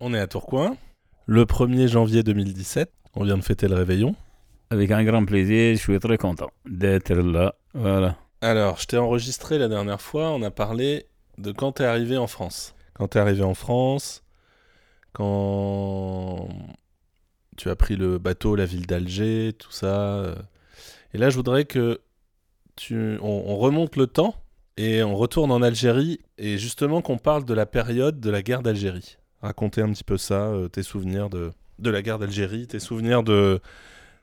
On est à Tourcoing, le 1er janvier 2017. On vient de fêter le réveillon. Avec un grand plaisir, je suis très content d'être là. Voilà. Alors, je t'ai enregistré la dernière fois, on a parlé de quand t'es arrivé en France. Quand t'es arrivé en France, quand tu as pris le bateau, la ville d'Alger, tout ça. euh. Et là, je voudrais que tu, on, on remonte le temps et on retourne en Algérie et justement qu'on parle de la période de la guerre d'Algérie. Raconter un petit peu ça, euh, tes souvenirs de, de la guerre d'Algérie, tes souvenirs de,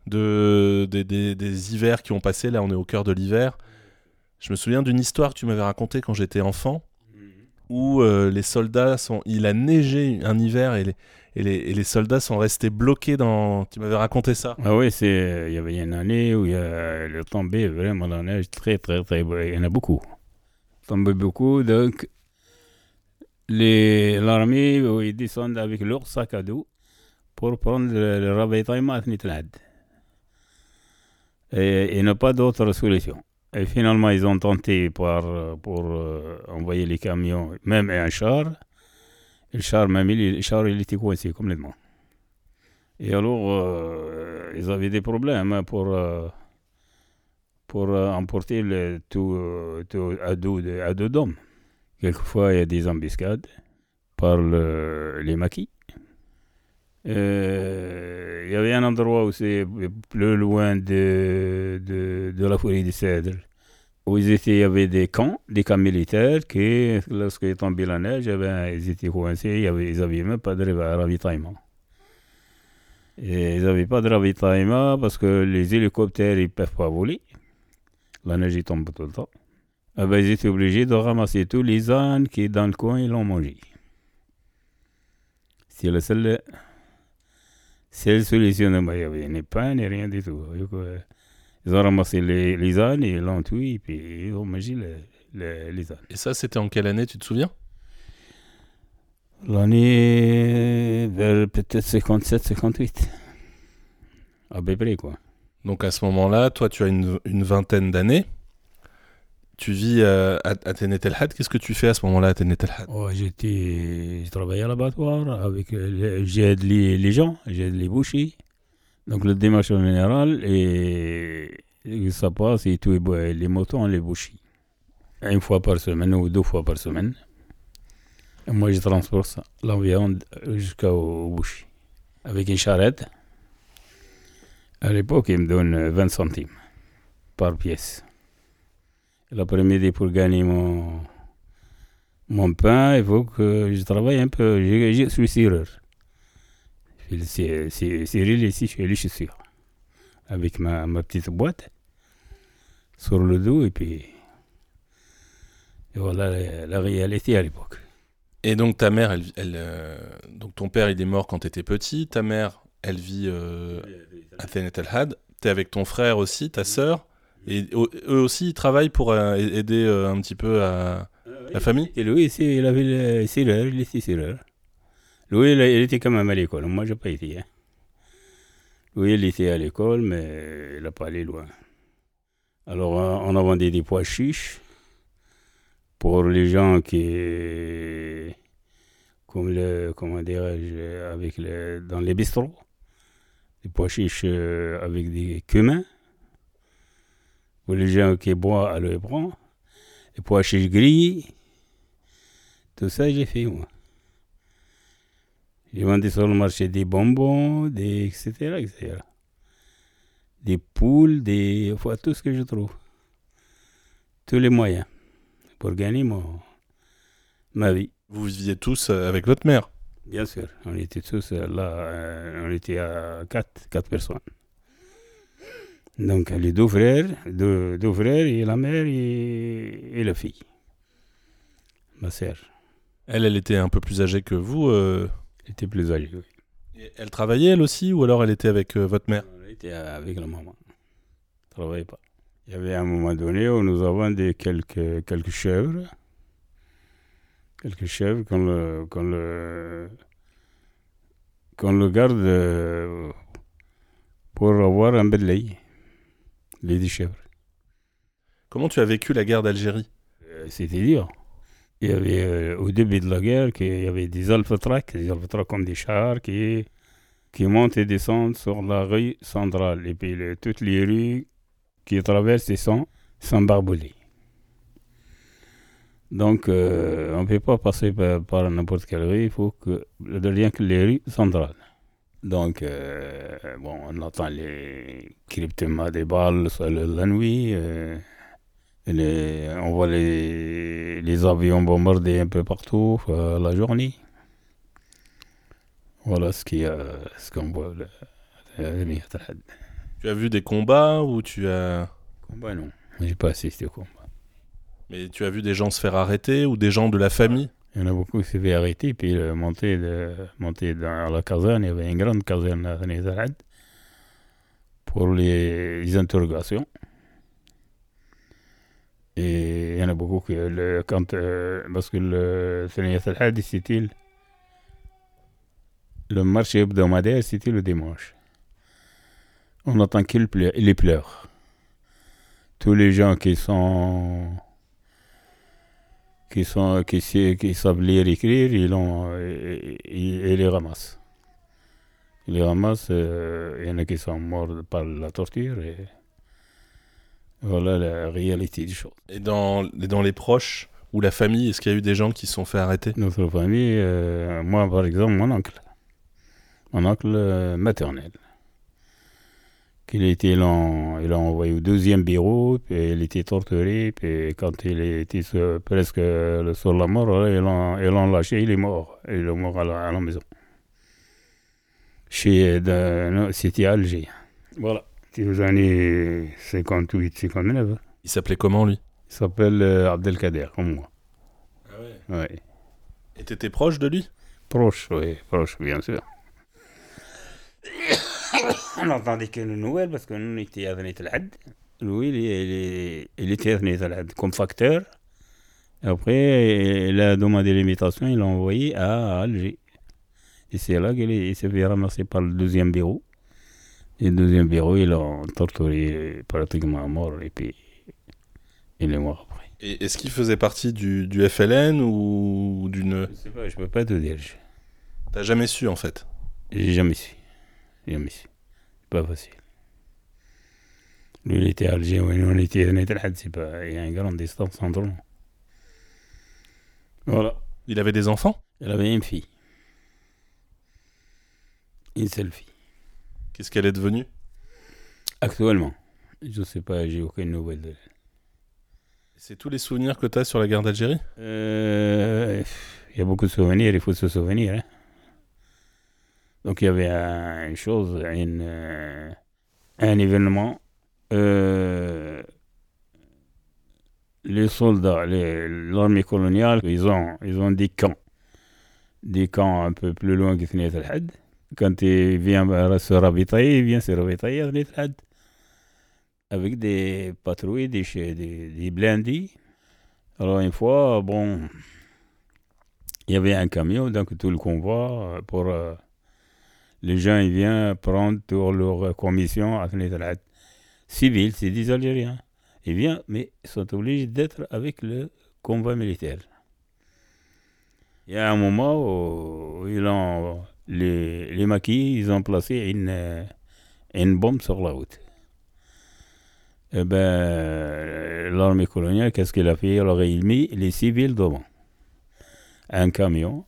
de, des- hivers qui ont passé. Là, on est au cœur de l'hiver. Je me souviens d'une histoire que tu m'avais racontée quand j'étais enfant où euh, les soldats sont. Il a neigé un hiver et les, et les, et les soldats sont restés bloqués dans. Tu m'avais raconté ça. Ah oui, c'est, il y avait une année où il y a tombé vraiment la neige très, très, très. Il y en a beaucoup. Il tombait beaucoup, donc l'armée, euh, ils descendent avec leur sac à dos pour prendre le, le ravitaillement à Tnitlad. Et n'y a pas d'autre solution. Et finalement, ils ont tenté euh, pour euh, envoyer les camions, même un char. Et le char, même, il, le char, il était coincé complètement. Et alors, ils avaient des problèmes hein, pour, pour emporter le, tout, tout à dos d'hommes. Quelquefois, il y a des embuscades par le- les maquis. Euh, il y avait un endroit où c'est plus loin de, la forêt de cèdre, où ils étaient, il y avait des camps, des camps militaires qui, lorsqu'il tombait la neige, eh ben, ils étaient coincés, ils n'avaient même pas de rav- ravitaillement. Et ils n'avaient pas de ravitaillement parce que les hélicoptères, ne peuvent pas voler. La neige, tombe tout le temps. Ah ben, ils étaient obligés de ramasser tous les ânes qui, dans le coin, ils l'ont mangé. C'est la seule, seule solution. Il n'y avait ni pain, ni rien du tout. Ils ont ramassé les, les ânes, et ils l'ont tué, et puis ils ont mangé les, ânes. Et ça, c'était en quelle année, tu te souviens? L'année vers peut-être 57, 58. À peu près, quoi. Donc à ce moment-là, toi, tu as une, une vingtaine d'années. Tu vis euh, à, à Had. Qu'est-ce que tu fais à ce moment-là à Tenet El Had? Ouais, j'étais, je travaillais à l'abattoir avec, euh, j'aide les, gens, j'aide les bouchers. Donc le démarche en général, et, ça passe, et tout, et bon, les on les bouchit. Une fois par semaine ou deux fois par semaine. Moi, je transporte viande jusqu'au boucher. Avec une charrette. À l'époque, ils me donnent 20 centimes par pièce. L'après-midi, pour gagner mon, mon pain, il faut que je travaille un peu. Je, je suis c'est- Cyril ici, je les chaussures. Avec ma, ma petite boîte sur le dos, et puis. Et voilà la, la réalité à l'époque. Et donc ta mère, elle, elle, euh, donc ton père, il est mort quand tu étais petit. Ta mère, elle vit euh, à Tenet El Had. Tu es avec ton frère aussi, ta sœur. Et eux aussi, ils travaillent pour euh, aider euh, un petit peu à la famille. Et ici, il avait le serreur, il était serreur. Lui, il, il était quand même à l'école. Moi, je n'ai pas été. hein. Lui, il était à l'école, mais il n'a pas allé loin. Alors, euh, on a vendu des pois chiches pour les gens qui. Comme le. Comment dirais-je avec le, Dans les bistrots. Des pois chiches euh, avec des cumins. Pour les gens qui boivent à le prendre. Les pois chiches grillés. Tout ça, j'ai fait, moi. J'ai vendu sur le marché des bonbons, des, etc., etc. Des poules, des, enfin, tout ce que je trouve. Tous les moyens pour gagner mon, ma vie. Vous viviez tous euh, avec votre mère? Bien sûr, on était tous euh, là, euh, on était à quatre, quatre personnes. Donc les deux frères, deux, deux frères et la mère et, et la fille. Ma sœur Elle, elle était un peu plus âgée que vous. euh. était plus âgée. oui. Et Elle travaillait, elle aussi, ou alors elle était avec euh, votre mère? On était avec la maman. On travaillait pas. Il y avait un moment donné où nous avons des quelques, quelques chèvres. Quelques chèvres qu'on le, qu'on le, qu'on le garde euh, pour avoir un de lait. Lait de chèvre. Comment tu as vécu la guerre d'Algérie? Euh, C'était dur. il y avait euh, au début de la guerre qu'il y avait des alphatracs, des alphatracs comme des chars qui, qui montent et descendent sur la rue centrale. Et puis toutes les rues qui traversent ils sont, sont barbelées. Donc euh, on ne peut pas passer par, par n'importe quelle rue, il faut que rien que les rues centrales. Donc, euh, bon, on entend les cryptements des balles sur la nuit. euh, les- on voit les, les avions bombarder un peu partout euh, la journée. Voilà ce qu'on voit. Tu as vu des combats ou tu as... Combat, non. J'ai pas assisté au combat. Mais tu as vu des gens se faire arrêter ou des gens de la famille? Il y en a beaucoup qui s'est fait arrêter, puis euh, monter, de, dans la caserne. Il y avait une grande caserne à Thanizalad pour les, interrogations. Et il y en a beaucoup qui, le, quand, euh, parce que le Thanizalad, c'était le, le marché hebdomadaire, c'était le dimanche? On entend qu'il pleure, il pleure. Tous les gens qui sont qui, sont, qui, qui savent lire et écrire, ils, l'ont- ils, ils- les ramassent. Ils les ramassent, euh, il y en a qui sont morts par la torture, et voilà la réalité des choses. Et dans, dans les proches ou la famille, est-ce qu'il y a eu des gens qui se sont fait arrêter? Notre famille, euh, moi par exemple, mon oncle, mon oncle euh, maternel, qu'il était, envoyé au deuxième bureau, puis il était torturé, puis quand il était sur- presque euh, sur la mort, ils l'ont lâché, il est mort. Il est mort à la, à la maison. Non, c'était à Alger. Voilà. C'était aux années 58, 59. Il s'appelait comment lui? Il s'appelle euh, Abdelkader, comme moi. Ouais. Et t'étais proche de lui? Proche, oui, proche, bien sûr. On entendait que les nouvelles parce que nous, on était à Venait al Lui, il, il, il était à Venait al comme facteur. Et après, il a demandé l'imitation, il l'a envoyé à Alger. Et c'est là qu'il est- il s'est fait ramasser par le deuxième bureau. Et le deuxième bureau, ils l'ont torturé pratiquement à mort. Et puis, il est mort après. Et est-ce qu'il faisait partie du, du FLN ou d'une... Je sais pas, je peux pas te dire. T'as jamais su en fait? J'ai jamais su. Jamais su. Pas facile. Lui, il était nous, on était c'est pas. Il y a une grande distance entre nous. Voilà. Il avait des enfants? Elle avait une fille. Une seule fille. Qu'est-ce qu'elle est devenue? Actuellement. Je sais pas, j'ai aucune nouvelle d'elle. C'est tous les souvenirs que t'as sur la guerre d'Algérie? Euh, Il y a beaucoup de souvenirs, il faut se souvenir. hein. Donc il y avait un- une chose, euh, un événement. euh, les soldats, l'armée coloniale, ils ont, ils ont des camps. Des camps un peu plus loin que Thniyat al-Had. Quand il vient se ravitailler, il vient se ravitailler à Thniyat. Avec des patrouilles, des, des, des blindés. Alors une fois, bon, il y avait un camion, donc tout le convoi, euh, pour euh, les gens, ils viennent prendre pour leur commission à Thniyat Civil, c'est des Algériens. Ils viennent, mais ils sont obligés d'être avec le convoi militaire. Il y a un moment où ils ont, les, maquis, ils ont placé une, une bombe sur la route. Eh ben, l'armée coloniale, qu'est-ce qu'elle a fait? Il a mis les civils devant. Un camion.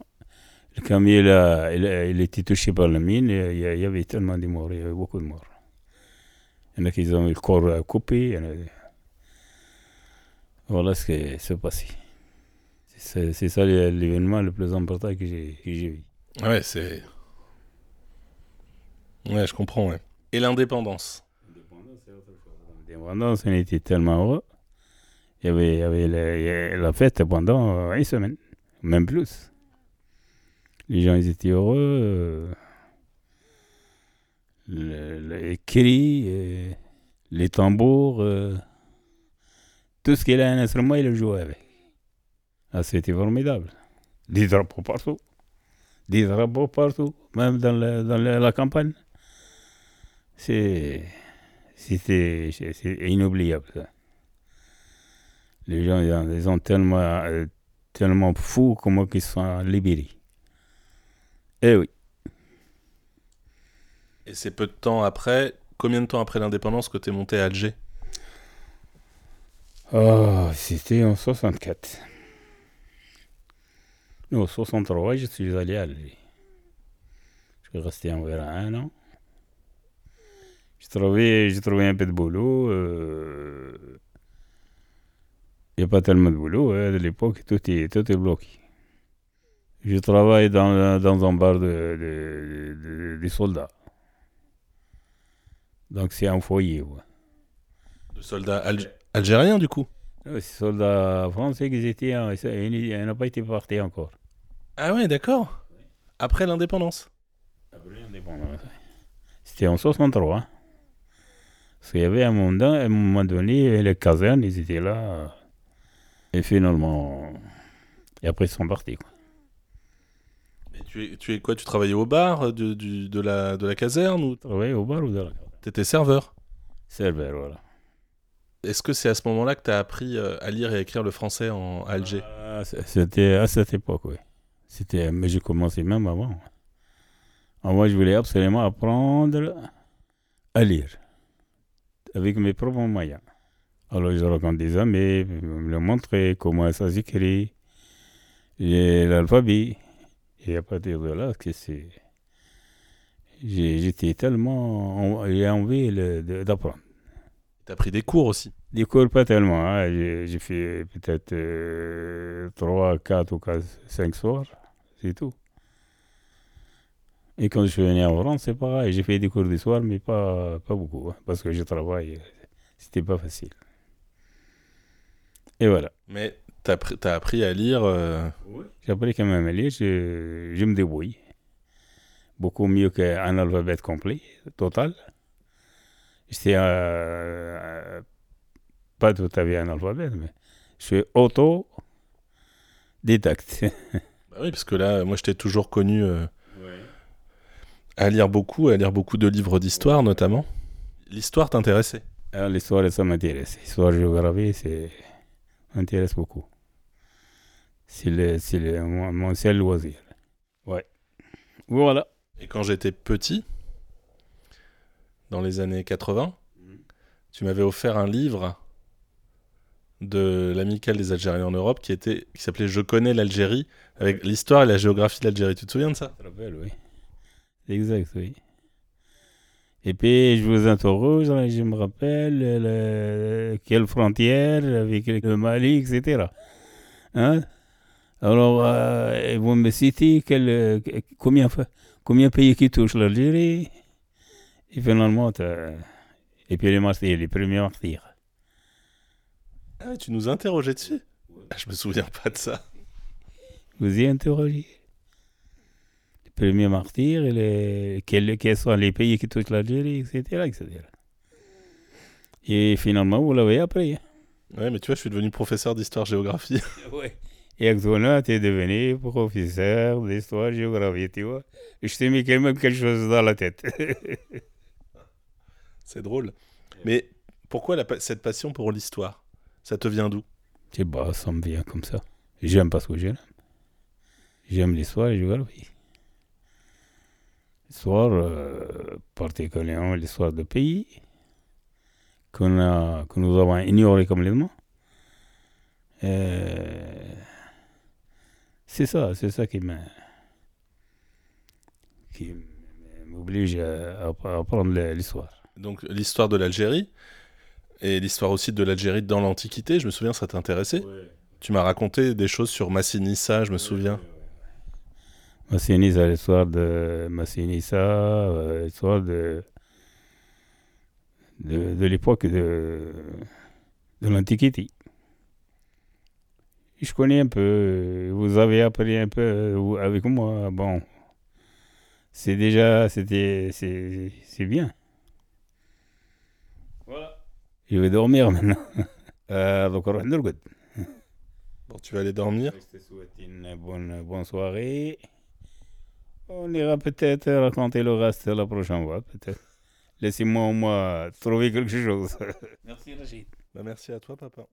Le camion, il, a- il, a- il était touché par la mine. Il y, a- il y avait tellement de morts, il y avait beaucoup de morts. Il y en a qui ont eu le corps coupé. Voilà ce qui s'est passé. C'est c'est ça l'événement le plus important que j'ai que j'ai vu. Ouais, c'est... Ouais, je comprends, ouais. Et l'indépendance? L'indépendance, on était tellement heureux. Il y avait, il y avait la, fête pendant une semaine, même plus. Les gens ils étaient heureux. euh, le- les cris, euh, les tambours, euh, tout ce qu'il a un instrument, il le jouait avec. Ah, c'était formidable. Des drapeaux partout. Des drapeaux partout, même dans, la- campagne. C'est. C'était inoubliable. Les gens, ils ont tellement, euh, tellement fous comment ils sont libérés. Eh oui. Et c'est peu de temps après, combien de temps après l'indépendance que tu es monté à Alger? Oh, c'était en 64. Non, 63, je suis allé à Alger. Je suis resté environ un an. J'ai trouvé, j'ai trouvé un peu de boulot. euh, Il n'y a pas tellement de boulot. hein, De l'époque, tout est, tout est bloqué. Je travaille dans, dans un bar de, de, de- de soldats. Donc c'est un foyer. ouais. De soldats alg- algériens, du coup? Ces soldats français qui étaient, hein, ils n'ont pas été partis encore. Ah ouais, d'accord. Après l'indépendance? C'était en 63. hein. Parce qu'il y avait un moment, à un moment donné, les casernes, ils étaient là. Et finalement, et après ils sont partis. Quoi. Tu es, tu es quoi Tu travaillais au bar de, du- de, la, de la caserne ou? Travailler au bar ou dans la t'étais serveur Serveur, voilà. Est-ce que c'est à ce moment-là que tu as appris euh, à lire et à écrire le français en Alger? Ah, C'était à cette époque, oui. C'était, mais j'ai commencé même avant. Ah, Moi, je voulais absolument apprendre à lire avec mes propres moyens. Alors, je rencontre des amis, me montraient comment ça s'écrit, et l'alphabet. Et à partir de là, que c'est... j'ai- J'étais tellement... en- J'ai envie d'apprendre. Tu as pris des cours aussi. Des cours, pas tellement. hein. J'ai fait peut-être 3, 4 ou 5 soirs. C'est tout. Et quand je suis venu en France, c'est pareil. J'ai fait des cours du soir, mais pas, pas beaucoup. hein, parce que je travaille. C'était pas facile. Et voilà. Mais tu as, appris à lire. euh, J'ai appris quand même à lire. Je, je me débrouille. Beaucoup mieux qu'un alphabet complet, total. J'étais euh, pas tout à fait un alphabet, mais je suis auto-didacte. Bah oui, parce que là, moi, je t'ai toujours connu euh, à lire beaucoup, à lire beaucoup de livres d'histoire notamment. L'histoire t'intéressait? Alors, L'histoire, ça m'intéresse. L'histoire, géographie, c'est m'intéresse beaucoup. C'est le, c'est le- mon, mon seul loisir. Ouais. Voilà. Et quand j'étais petit, dans les années 80, tu m'avais offert un livre de l'amicale des Algériens en Europe qui était qui s'appelait Je connais l'Algérie avec l'histoire et la géographie de l'Algérie. Tu te souviens de ça? Rappelle, oui. Exact, oui. Et puis, je vous interroge, là, je me rappelle le- quelle frontière avec le Mali, etc. Hein? Alors, euh, vous me citez quel, combien, combien de pays qui touchent l'Algérie? Et finalement, et puis les martyrs, les premiers martyrs. Ah ouais, tu nous interrogeais dessus? Ah, Je me souviens pas de ça. Vous y interrogez. Les premiers martyrs, et les, quels, quels sont les pays qui touchent l'Algérie, etc., etc. Et finalement, vous l'avez appris. hein. Ouais, mais tu vois, je suis devenu professeur d'histoire-géographie. Et actuellement, tu es devenu professeur d'histoire, géographie, tu vois. Je t'ai mis quand même quelque chose dans la tête. C'est drôle. Mais pourquoi la cette passion pour l'histoire? Ça te vient d'où? Je sais pas, ça me vient comme ça. J'aime parce que j'aime. J'aime l'histoire et la géographie. L'histoire, euh, particulièrement l'histoire de pays qu'on a, que nous avons ignoré complètement. Euh, c'est ça, c'est ça qui m'a- qui m'oblige à, à apprendre l'histoire. Donc l'histoire de l'Algérie et l'histoire aussi de l'Algérie dans l'Antiquité, je me souviens, ça t'intéressait? Tu m'as raconté des choses sur Massinissa, je me souviens. Massinissa, l'histoire de Massinissa, euh, l'histoire de, de, de l'époque de, de l'Antiquité je connais un peu, vous avez appris un peu euh, avec moi. Bon, c'est déjà, c'était, c'est bien. Voilà. Je vais dormir maintenant. Euh, donc. Bon, tu vas aller dormir. Je te souhaite une bonne, bonne soirée. On ira peut-être raconter le reste la prochaine fois, peut-être. Laissez-moi au moins trouver quelque chose. Merci, Rachid. Merci à toi, papa.